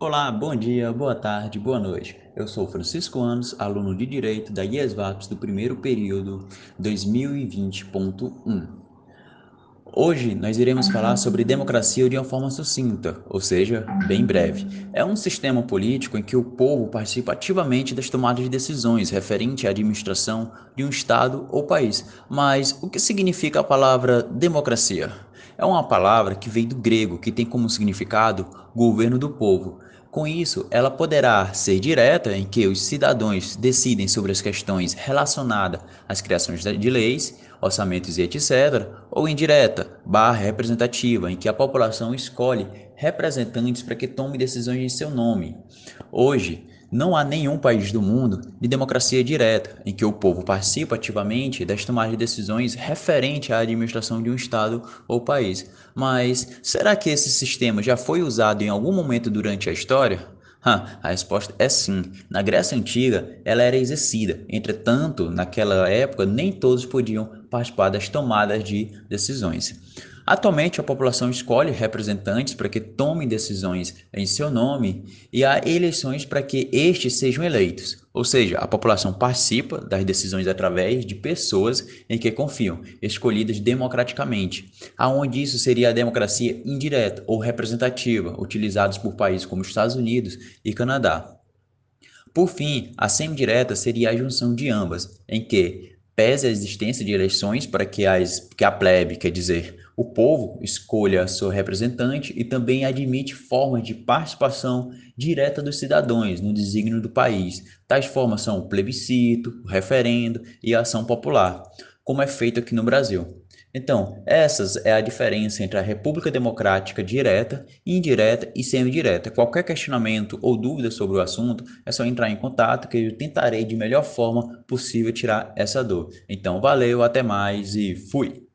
Olá, bom dia, boa tarde, boa noite. Eu sou Francisco Anos, aluno de Direito da IESVAPS do primeiro período 2020.1. Hoje nós iremos falar sobre democracia de uma forma sucinta, ou seja, bem breve. É um sistema político em que o povo participa ativamente das tomadas de decisões referente à administração de um Estado ou país. Mas o que significa a palavra democracia? É uma palavra que vem do grego, que tem como significado governo do povo. Com isso, ela poderá ser direta, em que os cidadãos decidem sobre as questões relacionadas às criações de leis, orçamentos e etc., ou indireta, barra representativa, em que a população escolhe representantes para que tome decisões em seu nome. Hoje, não há nenhum país do mundo de democracia direta, em que o povo participa ativamente das tomadas de decisões referente à administração de um Estado ou país. Mas será que esse sistema já foi usado em algum momento durante a história? a resposta é sim. Na Grécia Antiga, ela era exercida. Entretanto, naquela época, nem todos podiam participar das tomadas de decisões. Atualmente, a população escolhe representantes para que tomem decisões em seu nome e há eleições para que estes sejam eleitos. Ou seja, a população participa das decisões através de pessoas em que confiam, escolhidas democraticamente, aonde isso seria a democracia indireta ou representativa, utilizados por países como Estados Unidos e Canadá. Por fim, a semidireta seria a junção de ambas, em que pese a existência de eleições para que, as, que a plebe, quer dizer, o povo escolha seu representante e também admite formas de participação direta dos cidadãos no desígnio do país. Tais formas são o plebiscito, o referendo e a ação popular, como é feito aqui no Brasil. Então, essas é a diferença entre a República Democrática direta, indireta e semidireta. Qualquer questionamento ou dúvida sobre o assunto, é só entrar em contato que eu tentarei de melhor forma possível tirar essa dor. Então, valeu, até mais e fui!